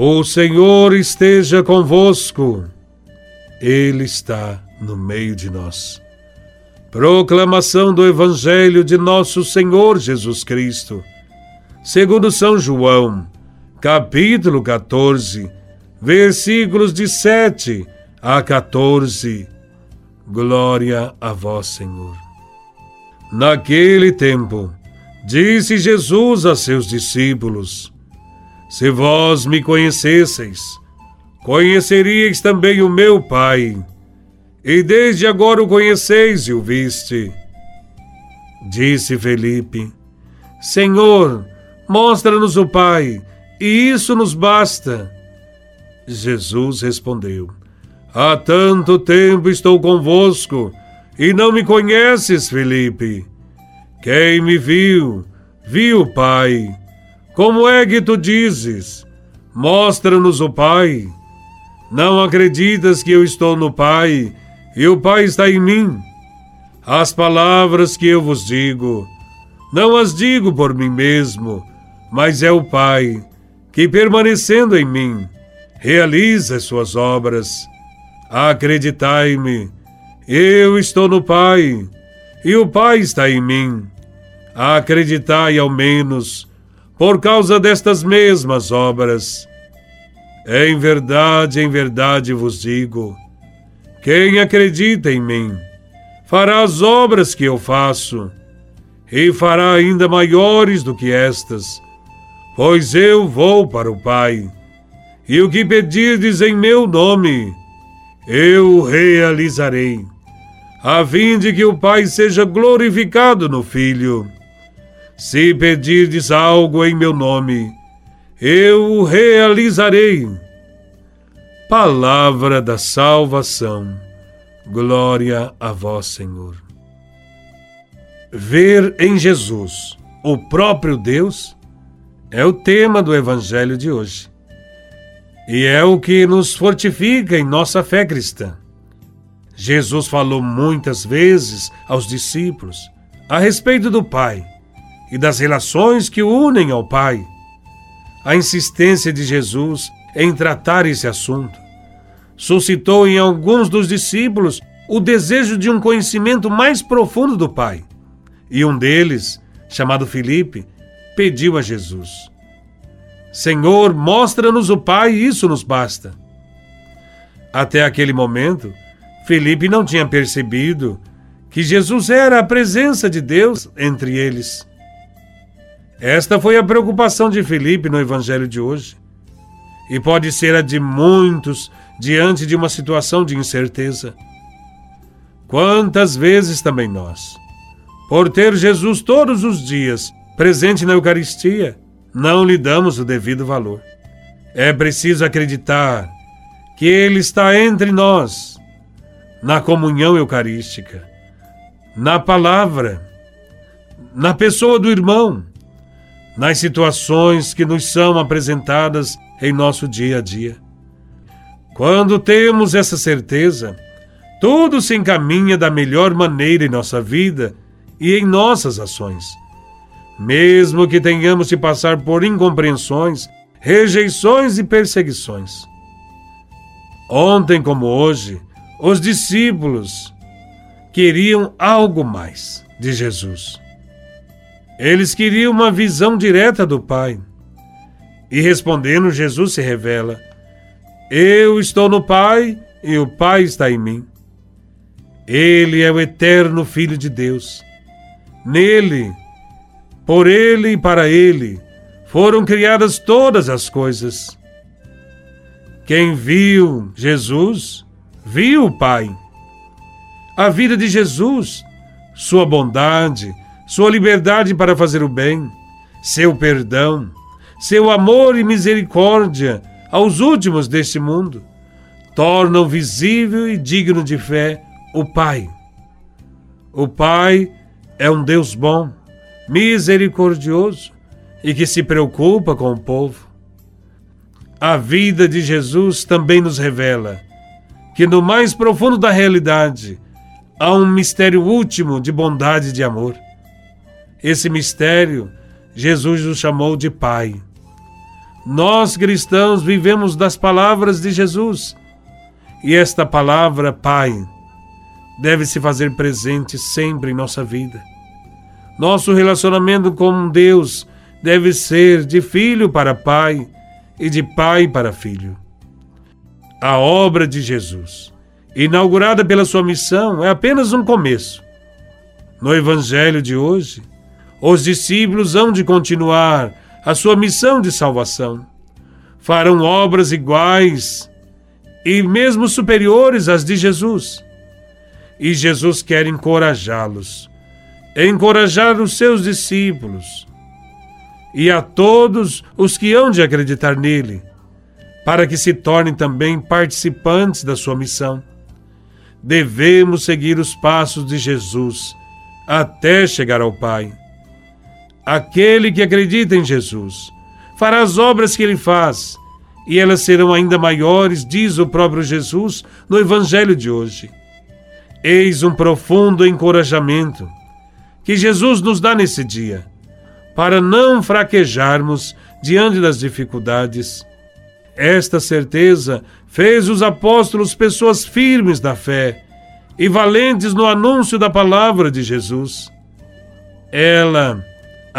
O Senhor esteja convosco, Ele está no meio de nós. Proclamação do Evangelho de Nosso Senhor Jesus Cristo, segundo São João, capítulo 14, versículos de 7 a 14. Glória a Vós, Senhor. Naquele tempo, disse Jesus a seus discípulos: Se vós me conhecesseis, conheceríeis também o meu Pai, e desde agora o conheceis e o viste. Disse Felipe: Senhor, mostra-nos o Pai, e isso nos basta. Jesus respondeu: Há tanto tempo estou convosco e não me conheces, Felipe. Quem me viu, viu o Pai. Como é que tu dizes? Mostra-nos o Pai. Não acreditas que eu estou no Pai e o Pai está em mim? As palavras que eu vos digo, não as digo por mim mesmo, mas é o Pai que, permanecendo em mim, realiza as suas obras. Acreditai-me, eu estou no Pai e o Pai está em mim. Acreditai ao menos por causa destas mesmas obras. Em verdade, em verdade vos digo: quem acredita em mim fará as obras que eu faço e fará ainda maiores do que estas, pois eu vou para o Pai. E o que pedirdes em meu nome, eu realizarei, a fim de que o Pai seja glorificado no Filho. Se pedirdes algo em meu nome, eu o realizarei. Palavra da salvação. Glória a vós, Senhor. Ver em Jesus o próprio Deus é o tema do Evangelho de hoje. E é o que nos fortifica em nossa fé cristã. Jesus falou muitas vezes aos discípulos a respeito do Pai e das relações que o unem ao Pai. A insistência de Jesus em tratar esse assunto suscitou em alguns dos discípulos o desejo de um conhecimento mais profundo do Pai. E um deles, chamado Filipe, pediu a Jesus: Senhor, mostra-nos o Pai e isso nos basta. Até aquele momento, Felipe não tinha percebido que Jesus era a presença de Deus entre eles. Esta foi a preocupação de Felipe no Evangelho de hoje. E pode ser a de muitos diante de uma situação de incerteza. Quantas vezes também nós, por ter Jesus todos os dias presente na Eucaristia, não lhe damos o devido valor. É preciso acreditar que Ele está entre nós, na comunhão eucarística, na palavra, na pessoa do irmão, nas situações que nos são apresentadas em nosso dia a dia. Quando temos essa certeza, tudo se encaminha da melhor maneira em nossa vida e em nossas ações mesmo que tenhamos de passar por incompreensões, rejeições e perseguições. Ontem como hoje, os discípulos queriam algo mais de Jesus. Eles queriam uma visão direta do Pai. E respondendo, Jesus se revela: Eu estou no Pai e o Pai está em mim. Ele é o eterno Filho de Deus. Nele por ele e para ele foram criadas todas as coisas. Quem viu Jesus, viu o Pai. A vida de Jesus, sua bondade, sua liberdade para fazer o bem, seu perdão, seu amor e misericórdia aos últimos deste mundo, tornam visível e digno de fé o Pai. O Pai é um Deus bom misericordioso e que se preocupa com o povo. A vida de Jesus também nos revela que no mais profundo da realidade há um mistério último de bondade e de amor. Esse mistério Jesus nos chamou de Pai. Nós cristãos vivemos das palavras de Jesus. E esta palavra, Pai, deve se fazer presente sempre em nossa vida. Nosso relacionamento com Deus deve ser de filho para pai e de pai para filho. A obra de Jesus, inaugurada pela sua missão, é apenas um começo. No Evangelho de hoje, os discípulos hão de continuar a sua missão de salvação. Farão obras iguais e mesmo superiores às de Jesus. E Jesus quer encorajá-los, encorajar os seus discípulos e a todos os que hão de acreditar nele, para que se tornem também participantes da sua missão. Devemos seguir os passos de Jesus até chegar ao Pai. Aquele que acredita em Jesus fará as obras que ele faz, e elas serão ainda maiores, diz o próprio Jesus no Evangelho de hoje. Eis um profundo encorajamento que Jesus nos dá nesse dia, para não fraquejarmos diante das dificuldades. Esta certeza fez os apóstolos pessoas firmes da fé e valentes no anúncio da palavra de Jesus. Ela,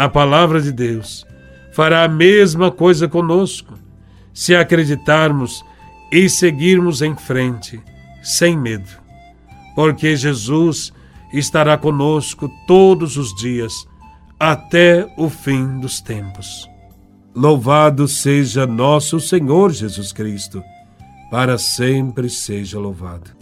a palavra de Deus, fará a mesma coisa conosco, se acreditarmos e seguirmos em frente, sem medo, porque Jesus estará conosco todos os dias, até o fim dos tempos. Louvado seja nosso Senhor Jesus Cristo, para sempre seja louvado.